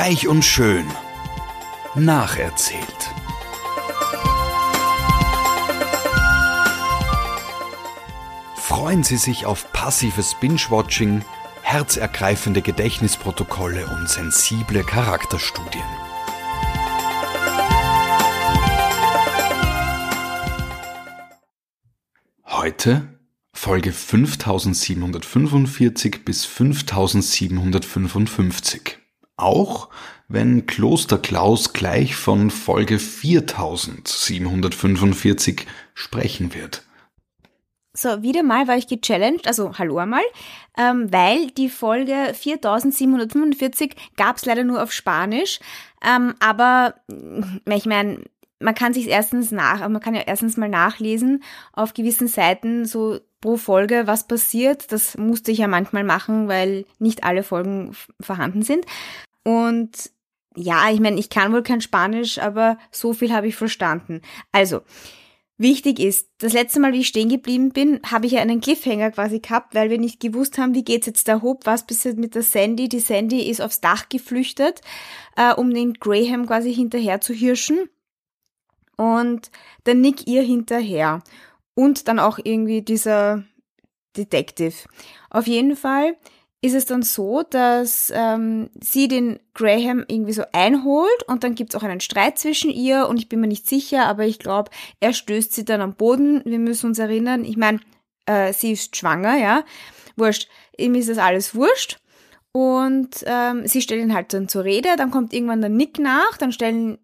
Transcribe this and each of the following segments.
Reich und schön. Nacherzählt. Freuen Sie sich auf passives Binge-Watching, herzergreifende Gedächtnisprotokolle und sensible Charakterstudien. Heute Folge 5745 bis 5755. Auch wenn Kloster Klaus gleich von Folge 4745 sprechen wird. So, wieder mal war ich gechallenged, also hallo einmal, ähm, weil die Folge 4745 gab es leider nur auf Spanisch, ähm, aber ich meine, man kann sich erstens nach, man kann ja erstens mal nachlesen auf gewissen Seiten so pro Folge, was passiert. Das musste ich ja manchmal machen, weil nicht alle Folgen vorhanden sind. Und ja, ich meine, ich kann wohl kein Spanisch, aber so viel habe ich verstanden. Also, wichtig ist, das letzte Mal, wie ich stehen geblieben bin, habe ich ja einen Cliffhanger quasi gehabt, weil wir nicht gewusst haben, wie geht's jetzt da hoch, was passiert mit der Sandy. Die Sandy ist aufs Dach geflüchtet, äh, um den Graham quasi hinterher zu hirschen. Und der Nick ihr hinterher und dann auch irgendwie dieser Detective. Auf jeden Fall ist es dann so, dass ähm, sie den Graham irgendwie so einholt und dann gibt es auch einen Streit zwischen ihr und ich bin mir nicht sicher, aber ich glaube, er stößt sie dann am Boden. Wir müssen uns erinnern, ich meine, äh, sie ist schwanger, ja, wurscht, ihm ist das alles wurscht. Und ähm, sie stellen ihn halt dann zur Rede, dann kommt irgendwann der Nick nach, dann stellen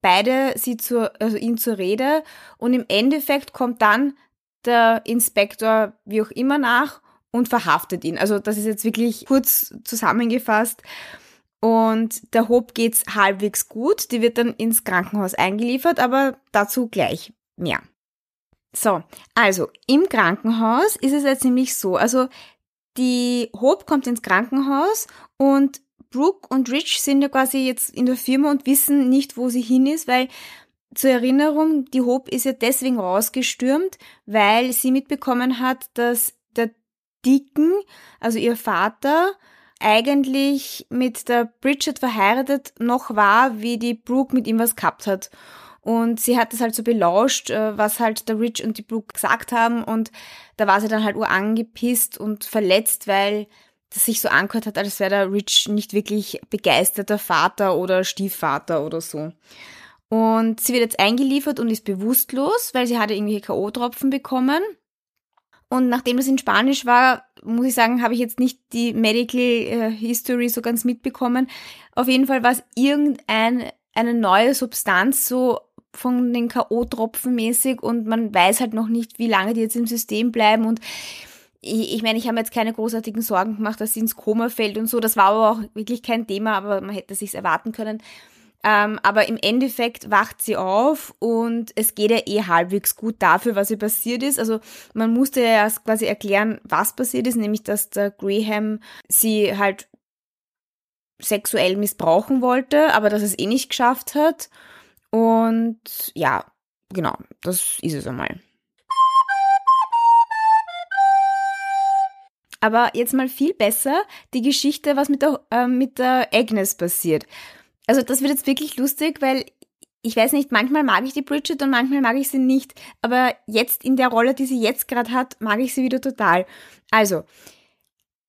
beide sie zur, also ihn zur Rede und im Endeffekt kommt dann der Inspektor wie auch immer nach und verhaftet ihn. Also das ist jetzt wirklich kurz zusammengefasst. Und der Hope geht's halbwegs gut. Die wird dann ins Krankenhaus eingeliefert, aber dazu gleich mehr. So, also im Krankenhaus ist es jetzt nämlich so. Also die Hope kommt ins Krankenhaus und Brooke und Rich sind ja quasi jetzt in der Firma und wissen nicht, wo sie hin ist, weil zur Erinnerung, die Hope ist ja deswegen rausgestürmt, weil sie mitbekommen hat, dass der Dicken, also ihr Vater, eigentlich mit der Bridget verheiratet noch war, wie die Brooke mit ihm was gehabt hat. Und sie hat das halt so belauscht, äh, was halt der Rich und die Brooke gesagt haben. Und da war sie dann halt urangepisst und verletzt, weil das sich so angehört hat, als wäre der Rich nicht wirklich begeisterter Vater oder Stiefvater oder so. Und sie wird jetzt eingeliefert und ist bewusstlos, weil sie hatte irgendwelche K.O.-Tropfen bekommen. Und nachdem das in Spanisch war, muss ich sagen, habe ich jetzt nicht die Medical äh, History so ganz mitbekommen. Auf jeden Fall war es irgendeine eine neue Substanz, so von den K.O.-Tropfen mäßig und man weiß halt noch nicht, wie lange die jetzt im System bleiben und ich, ich meine, ich habe mir jetzt keine großartigen Sorgen gemacht, dass sie ins Koma fällt und so. Das war aber auch wirklich kein Thema, aber man hätte sich's erwarten können. Ähm, aber im Endeffekt wacht sie auf und es geht ja eh halbwegs gut dafür, was ihr passiert ist. Also man musste ja erst quasi erklären, was passiert ist, nämlich dass der Graham sie halt sexuell missbrauchen wollte, aber dass es eh nicht geschafft hat. Und ja, genau, das ist es einmal. Aber jetzt mal viel besser die Geschichte, was mit der, äh, mit der Agnes passiert. Also das wird jetzt wirklich lustig, weil ich weiß nicht, manchmal mag ich die Bridget und manchmal mag ich sie nicht. Aber jetzt in der Rolle, die sie jetzt gerade hat, mag ich sie wieder total. Also,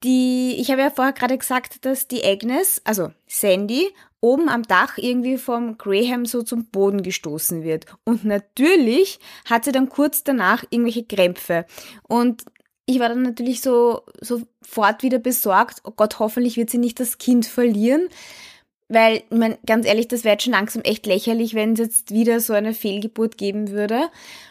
die, ich habe ja vorher gerade gesagt, dass die Agnes, also Sandy, oben am Dach irgendwie vom Graham so zum Boden gestoßen wird. Und natürlich hat sie dann kurz danach irgendwelche Krämpfe. Und ich war dann natürlich so sofort wieder besorgt, oh Gott, hoffentlich wird sie nicht das Kind verlieren. Weil, ich meine, ganz ehrlich, das wäre jetzt schon langsam echt lächerlich, wenn es jetzt wieder so eine Fehlgeburt geben würde.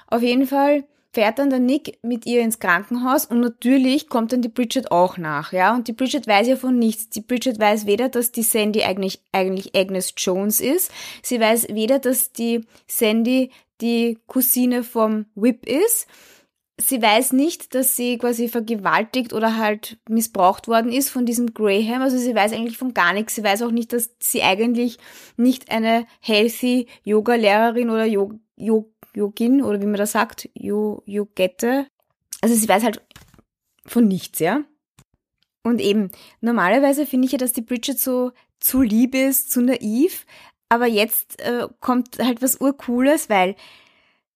Auf jeden Fall fährt dann der Nick mit ihr ins Krankenhaus und natürlich kommt dann die Bridget auch nach, ja. Und die Bridget weiß ja von nichts. Die Bridget weiß weder, dass die Sandy eigentlich, eigentlich Agnes Jones ist. Sie weiß weder, dass die Sandy die Cousine vom Whip ist sie weiß nicht, dass sie quasi vergewaltigt oder halt missbraucht worden ist von diesem Graham. Also sie weiß eigentlich von gar nichts. Sie weiß auch nicht, dass sie eigentlich nicht eine healthy Yoga-Lehrerin oder Yog Yog Yogin oder wie man das sagt, Yo Yogette. Also sie weiß halt von nichts, ja. Und eben, normalerweise finde ich ja, dass die Bridget so zu lieb ist, zu naiv. Aber jetzt äh, kommt halt was Urcooles, weil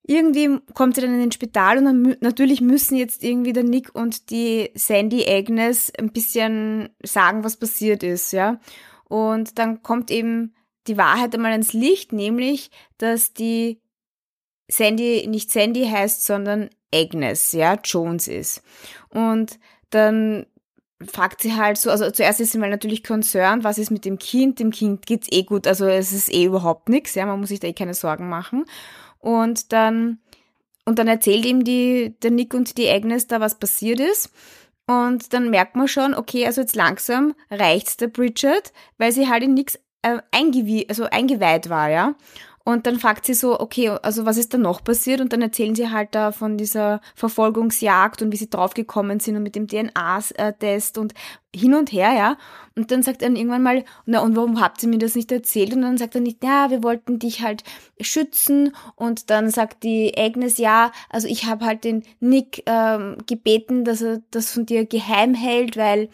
irgendwie kommt sie dann in den Spital und dann, natürlich müssen jetzt irgendwie der Nick und die Sandy Agnes ein bisschen sagen, was passiert ist, ja. Und dann kommt eben die Wahrheit einmal ans Licht, nämlich, dass die Sandy nicht Sandy heißt, sondern Agnes, ja, Jones ist. Und dann fragt sie halt so, also zuerst ist sie mal natürlich concerned, was ist mit dem Kind? Dem Kind geht's eh gut, also es ist eh überhaupt nichts, ja, man muss sich da eh keine Sorgen machen. Und dann, und dann erzählt ihm die, der Nick und die Agnes da, was passiert ist. Und dann merkt man schon, okay, also jetzt langsam reicht's der Bridget, weil sie halt in nichts äh, eingewie also eingeweiht war, ja. Und dann fragt sie so, okay, also was ist da noch passiert? Und dann erzählen sie halt da von dieser Verfolgungsjagd und wie sie draufgekommen sind und mit dem DNA-Test und hin und her, ja. Und dann sagt er irgendwann mal, na und warum habt ihr mir das nicht erzählt? Und dann sagt er nicht, ja, wir wollten dich halt schützen. Und dann sagt die Agnes, ja, also ich habe halt den Nick ähm, gebeten, dass er das von dir geheim hält, weil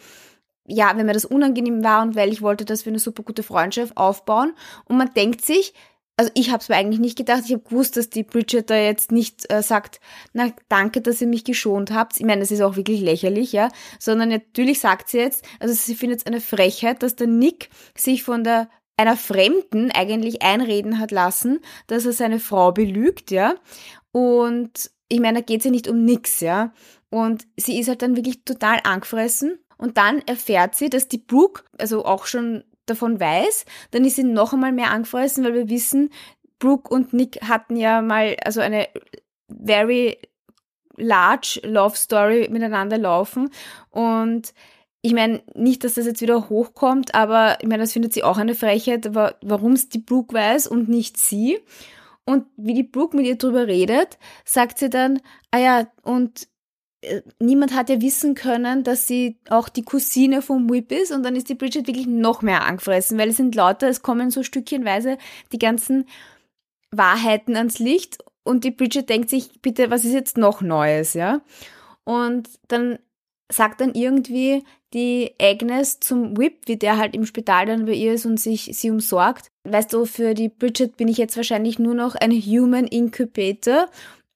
ja, wenn mir das unangenehm war und weil ich wollte, dass wir eine super gute Freundschaft aufbauen. Und man denkt sich, also ich habe es mir eigentlich nicht gedacht. Ich habe gewusst, dass die Bridget da jetzt nicht äh, sagt, na danke, dass ihr mich geschont habt. Ich meine, das ist auch wirklich lächerlich, ja. Sondern natürlich sagt sie jetzt, also sie findet es eine Frechheit, dass der Nick sich von der einer Fremden eigentlich einreden hat lassen, dass er seine Frau belügt, ja. Und ich meine, da geht es ja nicht um nix, ja. Und sie ist halt dann wirklich total angefressen. Und dann erfährt sie, dass die Brooke, also auch schon davon weiß, dann ist sie noch einmal mehr angefressen, weil wir wissen, Brooke und Nick hatten ja mal also eine very large Love Story miteinander laufen und ich meine, nicht, dass das jetzt wieder hochkommt, aber ich meine, das findet sie auch eine Frechheit, warum es die Brooke weiß und nicht sie. Und wie die Brooke mit ihr drüber redet, sagt sie dann, ah ja, und niemand hat ja wissen können, dass sie auch die Cousine vom Whip ist und dann ist die Bridget wirklich noch mehr angefressen, weil es sind lauter, es kommen so stückchenweise die ganzen Wahrheiten ans Licht und die Bridget denkt sich, bitte, was ist jetzt noch Neues, ja? Und dann sagt dann irgendwie die Agnes zum Whip, wie der halt im Spital dann bei ihr ist und sich sie umsorgt. Weißt du, für die Bridget bin ich jetzt wahrscheinlich nur noch ein Human Incubator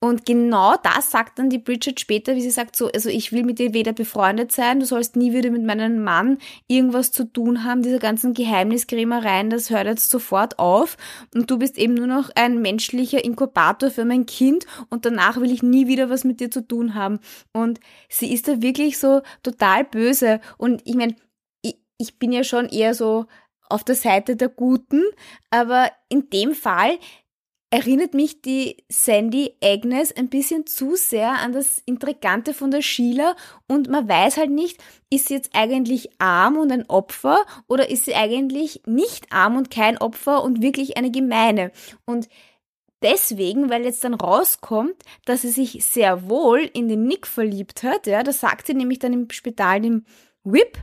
und genau das sagt dann die Bridget später, wie sie sagt, so, also ich will mit dir weder befreundet sein, du sollst nie wieder mit meinem Mann irgendwas zu tun haben, diese ganzen Geheimniskrämereien, das hört jetzt sofort auf und du bist eben nur noch ein menschlicher Inkubator für mein Kind und danach will ich nie wieder was mit dir zu tun haben. Und sie ist da wirklich so total böse und ich meine, ich, ich bin ja schon eher so auf der Seite der Guten, aber in dem Fall erinnert mich die Sandy Agnes ein bisschen zu sehr an das Intrigante von der Sheila und man weiß halt nicht, ist sie jetzt eigentlich arm und ein Opfer oder ist sie eigentlich nicht arm und kein Opfer und wirklich eine Gemeine. Und deswegen, weil jetzt dann rauskommt, dass sie sich sehr wohl in den Nick verliebt hat, ja, das sagt sie nämlich dann im Spital dem Whip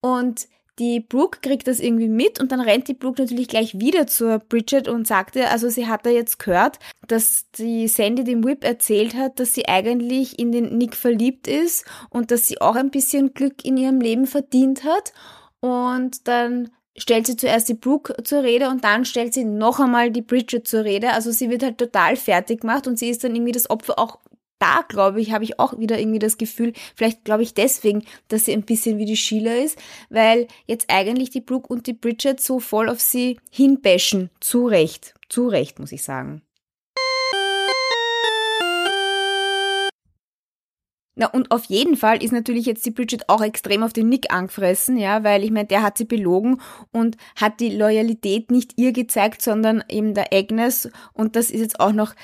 und die Brooke kriegt das irgendwie mit und dann rennt die Brooke natürlich gleich wieder zur Bridget und sagte, also sie hat da jetzt gehört, dass die Sandy dem Whip erzählt hat, dass sie eigentlich in den Nick verliebt ist und dass sie auch ein bisschen Glück in ihrem Leben verdient hat. Und dann stellt sie zuerst die Brooke zur Rede und dann stellt sie noch einmal die Bridget zur Rede. Also sie wird halt total fertig gemacht und sie ist dann irgendwie das Opfer auch da, glaube ich, habe ich auch wieder irgendwie das Gefühl, vielleicht glaube ich deswegen, dass sie ein bisschen wie die Sheila ist, weil jetzt eigentlich die Brooke und die Bridget so voll auf sie hinbashen. Zu Recht. Zu Recht, muss ich sagen. Na, und auf jeden Fall ist natürlich jetzt die Bridget auch extrem auf den Nick angefressen, ja, weil ich meine, der hat sie belogen und hat die Loyalität nicht ihr gezeigt, sondern eben der Agnes. Und das ist jetzt auch noch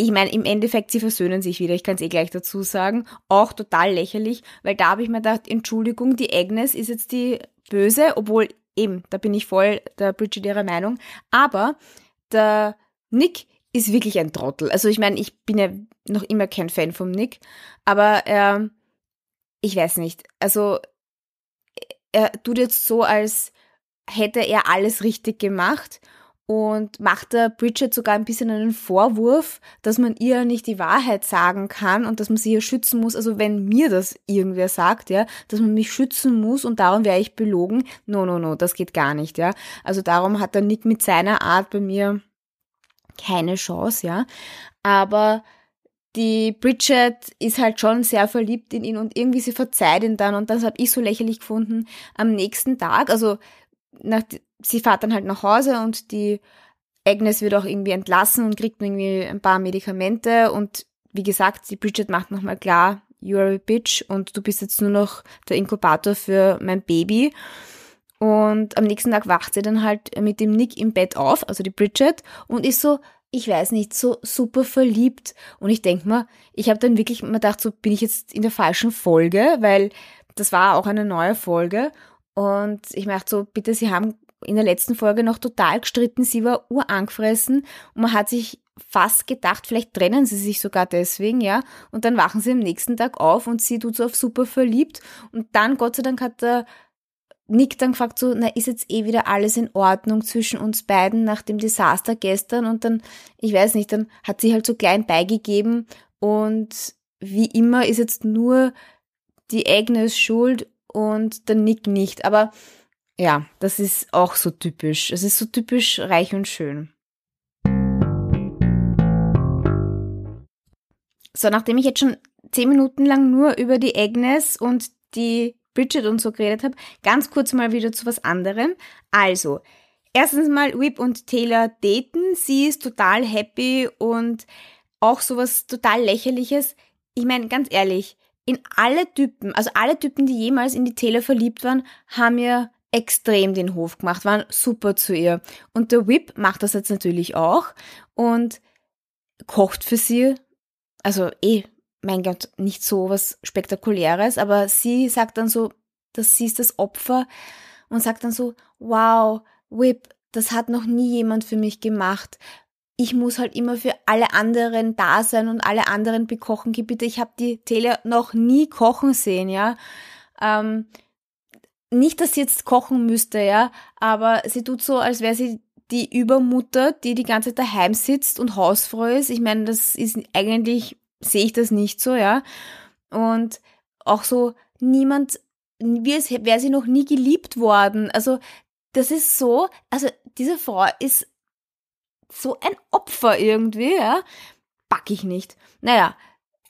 ich meine, im Endeffekt, sie versöhnen sich wieder, ich kann es eh gleich dazu sagen. Auch total lächerlich, weil da habe ich mir gedacht, Entschuldigung, die Agnes ist jetzt die Böse, obwohl eben, da bin ich voll der Bridget ihrer Meinung. Aber der Nick ist wirklich ein Trottel. Also ich meine, ich bin ja noch immer kein Fan vom Nick, aber äh, ich weiß nicht. Also er tut jetzt so, als hätte er alles richtig gemacht und macht der Bridget sogar ein bisschen einen Vorwurf, dass man ihr nicht die Wahrheit sagen kann und dass man sie hier schützen muss. Also wenn mir das irgendwer sagt, ja, dass man mich schützen muss und darum wäre ich belogen, no, no, no, das geht gar nicht, ja. Also darum hat der Nick mit seiner Art bei mir keine Chance, ja. Aber die Bridget ist halt schon sehr verliebt in ihn und irgendwie sie verzeiht ihn dann und das habe ich so lächerlich gefunden am nächsten Tag, also nach, sie fährt dann halt nach Hause und die Agnes wird auch irgendwie entlassen und kriegt irgendwie ein paar Medikamente und wie gesagt, die Bridget macht nochmal klar, you're a bitch und du bist jetzt nur noch der Inkubator für mein Baby. Und am nächsten Tag wacht sie dann halt mit dem Nick im Bett auf, also die Bridget, und ist so, ich weiß nicht, so super verliebt. Und ich denk mal, ich habe dann wirklich mir gedacht, so bin ich jetzt in der falschen Folge, weil das war auch eine neue Folge. Und ich merkte so, bitte, Sie haben in der letzten Folge noch total gestritten, sie war urangefressen und man hat sich fast gedacht, vielleicht trennen sie sich sogar deswegen, ja, und dann wachen sie am nächsten Tag auf und sie tut so auf super verliebt. Und dann, Gott sei Dank, hat der Nick dann gefragt so, na, ist jetzt eh wieder alles in Ordnung zwischen uns beiden nach dem Desaster gestern? Und dann, ich weiß nicht, dann hat sie halt so klein beigegeben. Und wie immer ist jetzt nur die Agnes schuld und der Nick nicht, aber ja, das ist auch so typisch. Es ist so typisch reich und schön. So, nachdem ich jetzt schon zehn Minuten lang nur über die Agnes und die Bridget und so geredet habe, ganz kurz mal wieder zu was anderem. Also, erstens mal Whip und Taylor daten. Sie ist total happy und auch sowas total lächerliches. Ich meine, ganz ehrlich, in alle Typen, also alle Typen, die jemals in die Taylor verliebt waren, haben ja extrem den Hof gemacht, waren super zu ihr. Und der Whip macht das jetzt natürlich auch und kocht für sie. Also eh, mein Gott, nicht so was Spektakuläres, aber sie sagt dann so, dass sie ist das Opfer und sagt dann so, wow, Whip, das hat noch nie jemand für mich gemacht. Ich muss halt immer für alle anderen da sein und alle anderen bekochen. Bitte, ich habe die Taylor noch nie kochen sehen, ja. Ähm, nicht, dass sie jetzt kochen müsste, ja, aber sie tut so, als wäre sie die Übermutter, die die ganze Zeit daheim sitzt und Hausfrau ist. Ich meine, das ist eigentlich, sehe ich das nicht so, ja. Und auch so, niemand, wie es wäre sie noch nie geliebt worden. Also, das ist so, also diese Frau ist so ein Opfer irgendwie, ja. Pack ich nicht. Naja,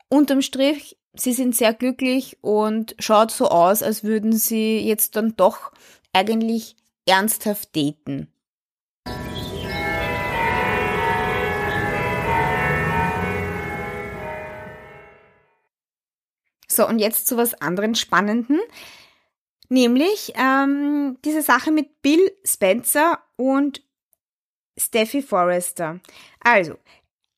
unterm Strich sie sind sehr glücklich und schaut so aus, als würden sie jetzt dann doch eigentlich ernsthaft daten. So, und jetzt zu was anderen Spannenden, nämlich ähm, diese Sache mit Bill Spencer und Steffi Forrester. Also,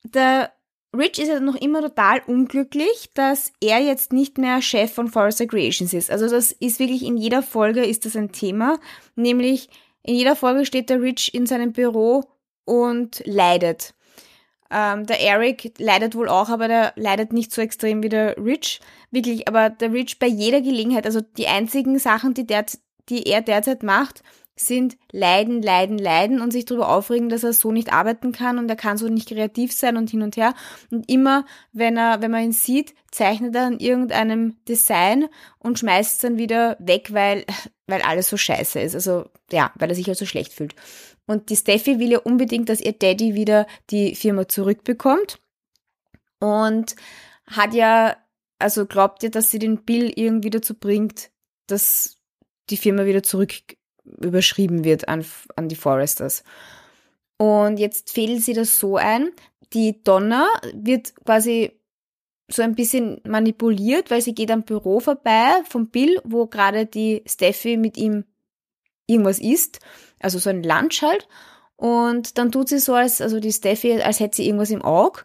der Rich ist ja noch immer total unglücklich, dass er jetzt nicht mehr Chef von Forrester Creations ist. Also das ist wirklich in jeder Folge ist das ein Thema. Nämlich in jeder Folge steht der Rich in seinem Büro und leidet. Ähm, der Eric leidet wohl auch, aber der leidet nicht so extrem wie der Rich. Wirklich, aber der Rich bei jeder Gelegenheit, also die einzigen Sachen, die, der, die er derzeit macht, sind leiden, leiden, leiden und sich darüber aufregen, dass er so nicht arbeiten kann und er kann so nicht kreativ sein und hin und her. Und immer, wenn er, wenn man ihn sieht, zeichnet er an irgendeinem Design und schmeißt es dann wieder weg, weil, weil alles so scheiße ist. Also, ja, weil er sich halt so schlecht fühlt. Und die Steffi will ja unbedingt, dass ihr Daddy wieder die Firma zurückbekommt. Und hat ja, also glaubt ihr, dass sie den Bill irgendwie dazu bringt, dass die Firma wieder zurück überschrieben wird an, an die Foresters. Und jetzt fädelt sie das so ein, die Donna wird quasi so ein bisschen manipuliert, weil sie geht am Büro vorbei von Bill, wo gerade die Steffi mit ihm irgendwas isst, also so ein Lunch halt. Und dann tut sie so, als, also die Steffi, als hätte sie irgendwas im Auge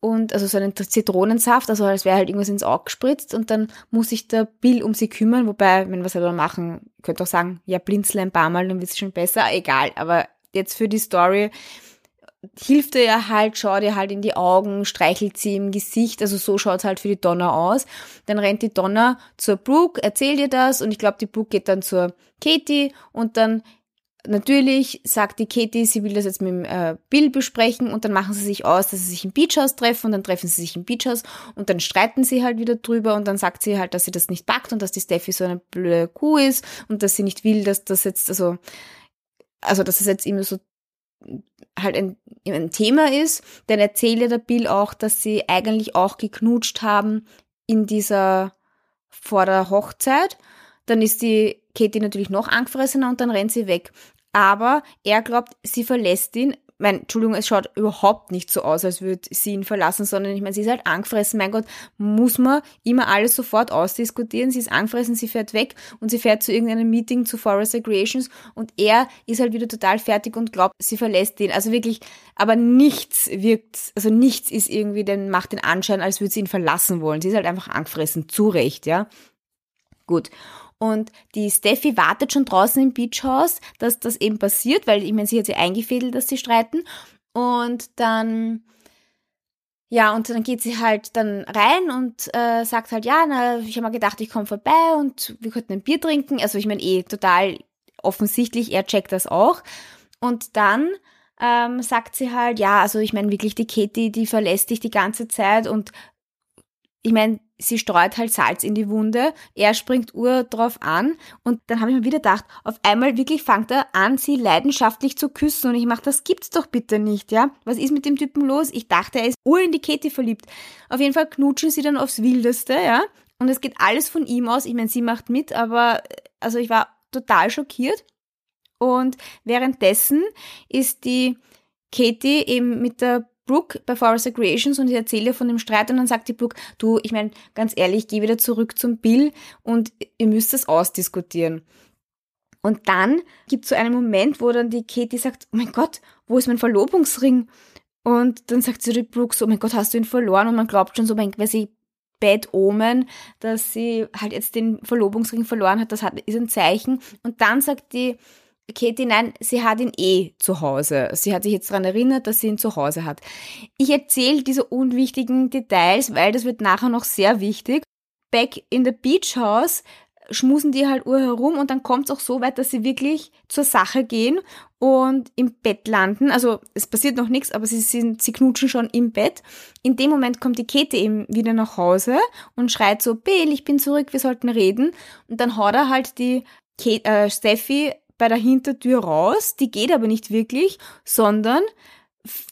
und also so einen Zitronensaft, also als wäre halt irgendwas ins Auge gespritzt. Und dann muss sich der Bill um sie kümmern, wobei, wenn wir es selber machen, könnt auch sagen, ja, blinzel ein paar Mal, dann wird es schon besser, egal, aber jetzt für die Story hilft er ja halt, schaut ihr halt in die Augen, streichelt sie im Gesicht, also so schaut's halt für die Donner aus. Dann rennt die Donner zur Brooke, erzählt ihr das. Und ich glaube, die Brooke geht dann zur Katie. Und dann natürlich sagt die Katie, sie will das jetzt mit dem äh, Bill besprechen und dann machen sie sich aus, dass sie sich im Beachhaus treffen und dann treffen sie sich im Beachhaus und dann streiten sie halt wieder drüber und dann sagt sie halt, dass sie das nicht packt und dass die Steffi so eine blöde Kuh ist und dass sie nicht will, dass das jetzt, also, also dass es jetzt immer so halt ein, ein Thema ist. Dann erzählt ja der Bill auch, dass sie eigentlich auch geknutscht haben in dieser, vor der Hochzeit. Dann ist die Katie natürlich noch angefressener und dann rennt sie weg. Aber er glaubt, sie verlässt ihn. Mein, Entschuldigung, es schaut überhaupt nicht so aus, als würde sie ihn verlassen, sondern ich meine, sie ist halt angefressen. Mein Gott, muss man immer alles sofort ausdiskutieren. Sie ist angefressen, sie fährt weg und sie fährt zu irgendeinem Meeting zu Forest Recreations und er ist halt wieder total fertig und glaubt, sie verlässt ihn. Also wirklich, aber nichts wirkt, also nichts ist irgendwie, denn macht den Anschein, als würde sie ihn verlassen wollen. Sie ist halt einfach angefressen, zu Recht, ja. Gut. Und die Steffi wartet schon draußen im Beachhaus, dass das eben passiert, weil ich meine, sie hat sie eingefädelt, dass sie streiten. Und dann, ja, und dann geht sie halt dann rein und äh, sagt halt, ja, na, ich habe mal gedacht, ich komme vorbei und wir könnten ein Bier trinken. Also ich meine eh total offensichtlich, er checkt das auch. Und dann ähm, sagt sie halt, ja, also ich meine wirklich, die Katie, die verlässt dich die ganze Zeit und ich meine, sie streut halt Salz in die Wunde, er springt Uhr drauf an und dann habe ich mir wieder gedacht, auf einmal wirklich fängt er an, sie leidenschaftlich zu küssen und ich mach, das gibt's doch bitte nicht, ja? Was ist mit dem Typen los? Ich dachte, er ist Uhr in die Katie verliebt. Auf jeden Fall knutschen sie dann aufs Wildeste, ja? Und es geht alles von ihm aus. Ich meine, sie macht mit, aber also ich war total schockiert. Und währenddessen ist die Katie eben mit der Brooke bei Forest Recreations und ich erzähle von dem Streit und dann sagt die Brooke, du, ich meine, ganz ehrlich, geh wieder zurück zum Bill und ihr müsst das ausdiskutieren. Und dann gibt es so einen Moment, wo dann die Katie sagt, oh mein Gott, wo ist mein Verlobungsring? Und dann sagt sie die Brooke so, oh mein Gott, hast du ihn verloren? Und man glaubt schon so, weil sie Bad Omen, dass sie halt jetzt den Verlobungsring verloren hat, das hat, ist ein Zeichen. Und dann sagt die Katie, nein, sie hat ihn eh zu Hause. Sie hat sich jetzt daran erinnert, dass sie ihn zu Hause hat. Ich erzähle diese unwichtigen Details, weil das wird nachher noch sehr wichtig. Back in the Beach House schmusen die halt ur herum und dann kommt es auch so weit, dass sie wirklich zur Sache gehen und im Bett landen. Also es passiert noch nichts, aber sie sind, sie knutschen schon im Bett. In dem Moment kommt die Kette eben wieder nach Hause und schreit so, Bill, ich bin zurück, wir sollten reden. Und dann haut er halt die Kate, äh, Steffi bei der Hintertür raus, die geht aber nicht wirklich, sondern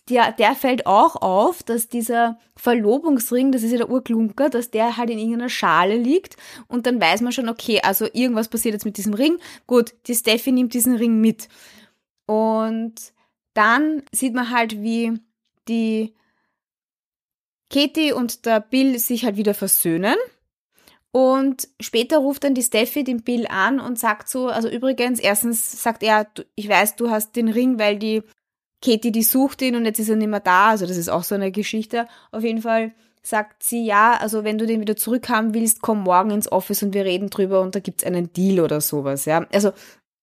der, der fällt auch auf, dass dieser Verlobungsring, das ist ja der Urklunker, dass der halt in irgendeiner Schale liegt und dann weiß man schon, okay, also irgendwas passiert jetzt mit diesem Ring. Gut, die Steffi nimmt diesen Ring mit. Und dann sieht man halt, wie die Katie und der Bill sich halt wieder versöhnen und später ruft dann die Steffi den Bill an und sagt so, also übrigens, erstens sagt er, ich weiß, du hast den Ring, weil die Katie, die sucht ihn und jetzt ist er nicht mehr da. Also das ist auch so eine Geschichte. Auf jeden Fall sagt sie, ja, also wenn du den wieder zurückhaben willst, komm morgen ins Office und wir reden drüber und da gibt's einen Deal oder sowas, ja. Also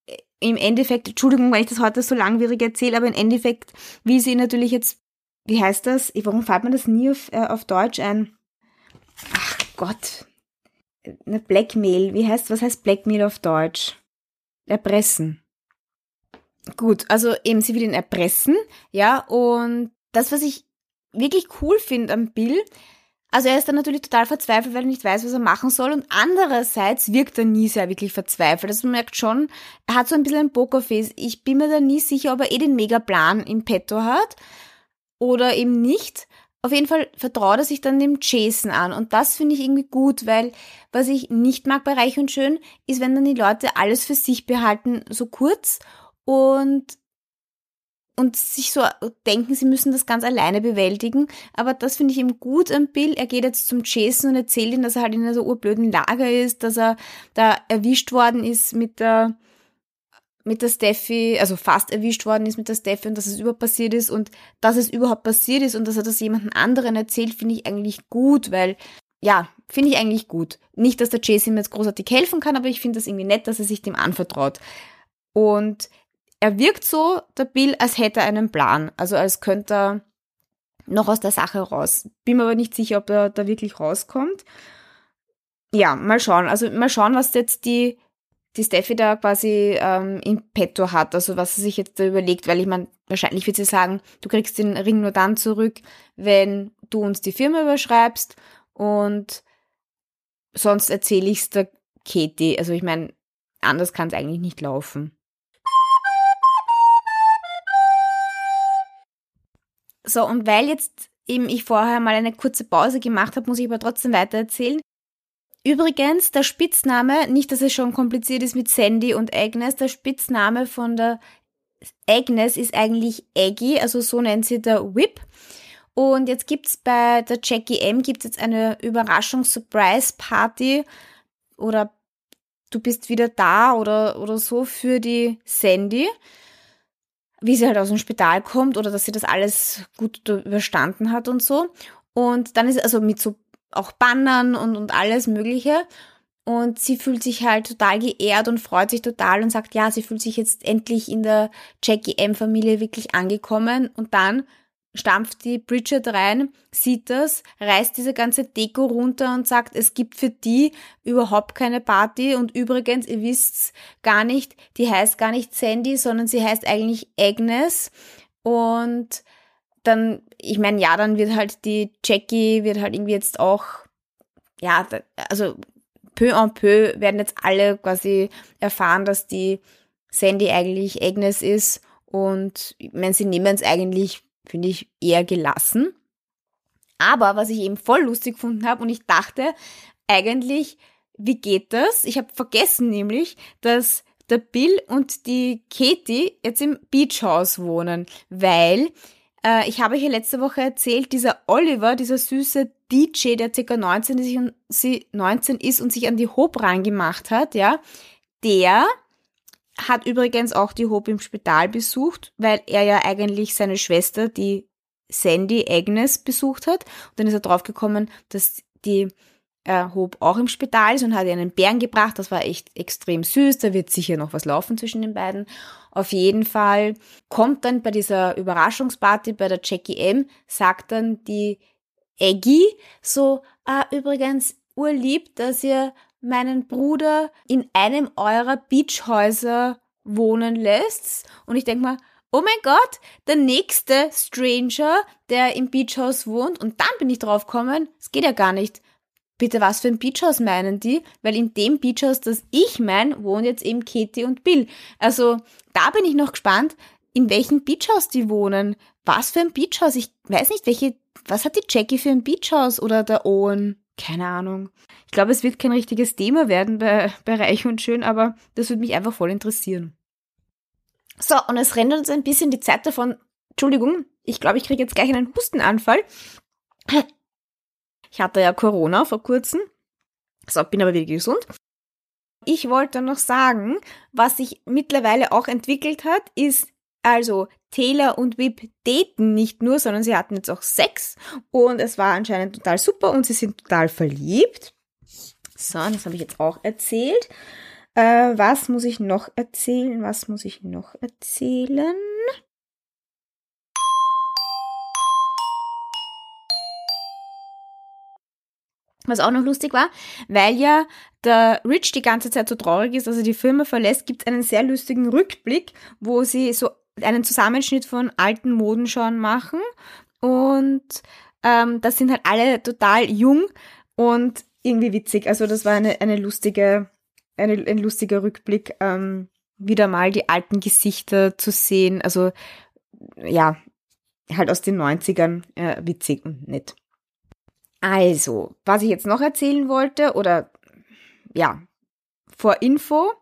äh, im Endeffekt, Entschuldigung, wenn ich das heute so langwierig erzähle, aber im Endeffekt will sie natürlich jetzt, wie heißt das? Warum fällt man das nie auf, äh, auf Deutsch ein? Ach Gott, eine Blackmail, wie heißt, was heißt Blackmail auf Deutsch? Erpressen. Gut, also eben sie will ihn erpressen, ja, und das, was ich wirklich cool finde am Bill, also er ist dann natürlich total verzweifelt, weil er nicht weiß, was er machen soll. Und andererseits wirkt er nie sehr wirklich verzweifelt. Also man merkt schon, er hat so ein bisschen ein Pokerface. Ich bin mir da nie sicher, ob er eh den Megaplan im Petto hat oder eben nicht. Auf jeden Fall vertraut er sich dann dem Jason an und das finde ich irgendwie gut, weil was ich nicht mag bei Reich und Schön ist, wenn dann die Leute alles für sich behalten, so kurz und und sich so denken, sie müssen das ganz alleine bewältigen. Aber das finde ich eben gut am Bill. Er geht jetzt zum Jason und erzählt ihm, dass er halt in einer so urblöden Lager ist, dass er da erwischt worden ist mit der mit der Steffi, also fast erwischt worden ist mit der Steffi und dass es überhaupt passiert ist und dass es überhaupt passiert ist und dass er das jemandem anderen erzählt, finde ich eigentlich gut, weil, ja, finde ich eigentlich gut. Nicht, dass der Chase ihm jetzt großartig helfen kann, aber ich finde das irgendwie nett, dass er sich dem anvertraut. Und er wirkt so, der Bill, als hätte er einen Plan, also als könnte er noch aus der Sache raus. Bin mir aber nicht sicher, ob er da wirklich rauskommt. Ja, mal schauen. Also mal schauen, was jetzt die die Steffi da quasi ähm, in petto hat, also was sie sich jetzt da überlegt, weil ich meine, wahrscheinlich wird sie sagen, du kriegst den Ring nur dann zurück, wenn du uns die Firma überschreibst und sonst erzähle ich es der Katie. Also ich meine, anders kann es eigentlich nicht laufen. So, und weil jetzt eben ich vorher mal eine kurze Pause gemacht habe, muss ich aber trotzdem weiter erzählen. Übrigens, der Spitzname, nicht, dass es schon kompliziert ist mit Sandy und Agnes, der Spitzname von der Agnes ist eigentlich Aggie, also so nennt sie der Whip. Und jetzt gibt's bei der Jackie M gibt's jetzt eine Überraschungs-Surprise-Party oder du bist wieder da oder, oder so für die Sandy, wie sie halt aus dem Spital kommt oder dass sie das alles gut überstanden hat und so. Und dann ist also mit so auch Bannern und, und alles Mögliche. Und sie fühlt sich halt total geehrt und freut sich total und sagt, ja, sie fühlt sich jetzt endlich in der Jackie M-Familie wirklich angekommen. Und dann stampft die Bridget rein, sieht das, reißt diese ganze Deko runter und sagt, es gibt für die überhaupt keine Party. Und übrigens, ihr wisst's gar nicht, die heißt gar nicht Sandy, sondern sie heißt eigentlich Agnes. Und dann, ich meine, ja, dann wird halt die Jackie, wird halt irgendwie jetzt auch, ja, also peu en peu werden jetzt alle quasi erfahren, dass die Sandy eigentlich Agnes ist und ich meine, sie nehmen es eigentlich, finde ich, eher gelassen. Aber was ich eben voll lustig gefunden habe und ich dachte, eigentlich, wie geht das? Ich habe vergessen nämlich, dass der Bill und die Katie jetzt im Beach House wohnen, weil äh, ich habe ja letzte Woche erzählt, dieser Oliver, dieser süße DJ, der ca. 19 ist, und, 19 ist und sich an die Hope reingemacht hat, ja, der hat übrigens auch die Hope im Spital besucht, weil er ja eigentlich seine Schwester, die Sandy Agnes, besucht hat. Und dann ist er draufgekommen, dass die äh, Hope auch im Spital ist und hat ihr einen Bären gebracht. Das war echt extrem süß. Da wird sicher noch was laufen zwischen den beiden. Auf jeden Fall kommt dann bei dieser Überraschungsparty bei der Jackie M, sagt dann die Eggy so, ah, übrigens, urlieb, dass ihr meinen Bruder in einem eurer Beachhäuser wohnen lässt. Und ich denke mal, oh mein Gott, der nächste Stranger, der im Beachhaus wohnt. Und dann bin ich drauf gekommen, es geht ja gar nicht. Bitte, was für ein Beachhaus meinen die? Weil in dem Beachhaus, das ich mein, wohnen jetzt eben Katie und Bill. Also da bin ich noch gespannt, in welchem Beachhaus die wohnen. Was für ein Beachhaus? Ich weiß nicht, welche, was hat die Jackie für ein Beachhaus oder der Owen? Keine Ahnung. Ich glaube, es wird kein richtiges Thema werden bei, bei Reich und Schön, aber das würde mich einfach voll interessieren. So, und es rennt uns ein bisschen die Zeit davon. Entschuldigung, ich glaube, ich kriege jetzt gleich einen Hustenanfall. Ich hatte ja Corona vor kurzem. So, bin aber wieder gesund. Ich wollte noch sagen, was sich mittlerweile auch entwickelt hat, ist also Taylor und Whip daten nicht nur, sondern sie hatten jetzt auch Sex und es war anscheinend total super und sie sind total verliebt. So, das habe ich jetzt auch erzählt. Äh, was muss ich noch erzählen? Was muss ich noch erzählen? Was auch noch lustig war, weil ja der Rich die ganze Zeit so traurig ist, dass er die Firma verlässt, gibt es einen sehr lustigen Rückblick, wo sie so einen Zusammenschnitt von alten Modenschauen machen. Und ähm, das sind halt alle total jung und irgendwie witzig. Also das war eine, eine lustige, eine, ein lustiger Rückblick, ähm, wieder mal die alten Gesichter zu sehen. Also ja, halt aus den 90ern äh, witzig und nett. Also, was ich jetzt noch erzählen wollte, oder ja, vor Info,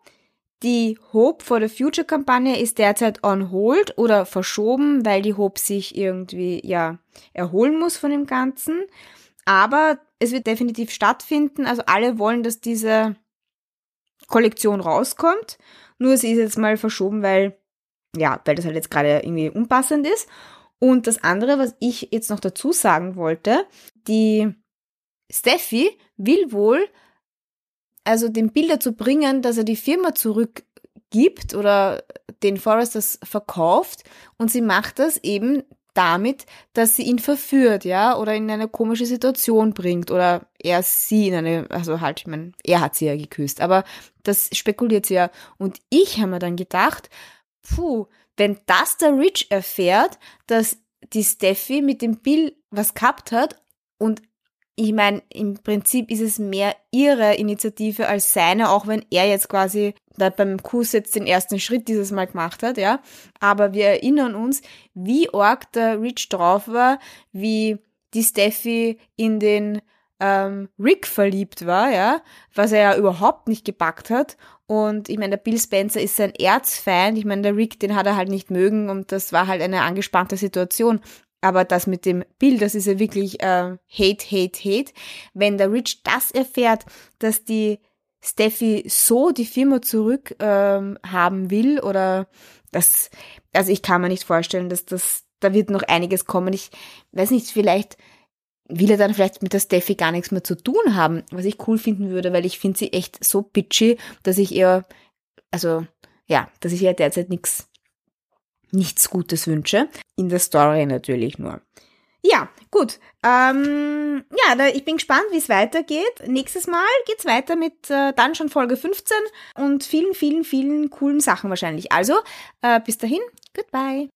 die Hope for the Future Kampagne ist derzeit on hold oder verschoben, weil die Hope sich irgendwie, ja, erholen muss von dem Ganzen. Aber es wird definitiv stattfinden. Also alle wollen, dass diese Kollektion rauskommt. Nur sie ist jetzt mal verschoben, weil, ja, weil das halt jetzt gerade irgendwie unpassend ist. Und das andere, was ich jetzt noch dazu sagen wollte, die Steffi will wohl also den Bild dazu bringen, dass er die Firma zurückgibt oder den Forrest verkauft. Und sie macht das eben damit, dass sie ihn verführt, ja, oder in eine komische Situation bringt. Oder er sie in eine, also halt, ich meine, er hat sie ja geküsst, aber das spekuliert sie ja. Und ich habe mir dann gedacht, puh, wenn das der Rich erfährt, dass die Steffi mit dem Bill was gehabt hat und ich meine, im Prinzip ist es mehr ihre Initiative als seine, auch wenn er jetzt quasi da beim Kuss jetzt den ersten Schritt dieses Mal gemacht hat, ja. Aber wir erinnern uns, wie arg der Rich drauf war, wie die Steffi in den ähm, Rick verliebt war, ja, was er ja überhaupt nicht gepackt hat. Und ich meine, der Bill Spencer ist sein Erzfeind. Ich meine, der Rick, den hat er halt nicht mögen und das war halt eine angespannte Situation. Aber das mit dem Bild, das ist ja wirklich äh, Hate, Hate, Hate. Wenn der Rich das erfährt, dass die Steffi so die Firma zurück ähm, haben will oder das, also ich kann mir nicht vorstellen, dass das, da wird noch einiges kommen. Ich weiß nicht, vielleicht will er dann vielleicht mit der Steffi gar nichts mehr zu tun haben, was ich cool finden würde, weil ich finde sie echt so bitchy, dass ich ihr, also ja, dass ich ihr derzeit nichts nichts Gutes wünsche. In der Story natürlich nur. Ja, gut. Ähm, ja, da, ich bin gespannt, wie es weitergeht. Nächstes Mal geht's weiter mit äh, dann schon Folge 15 und vielen, vielen, vielen coolen Sachen wahrscheinlich. Also, äh, bis dahin, goodbye.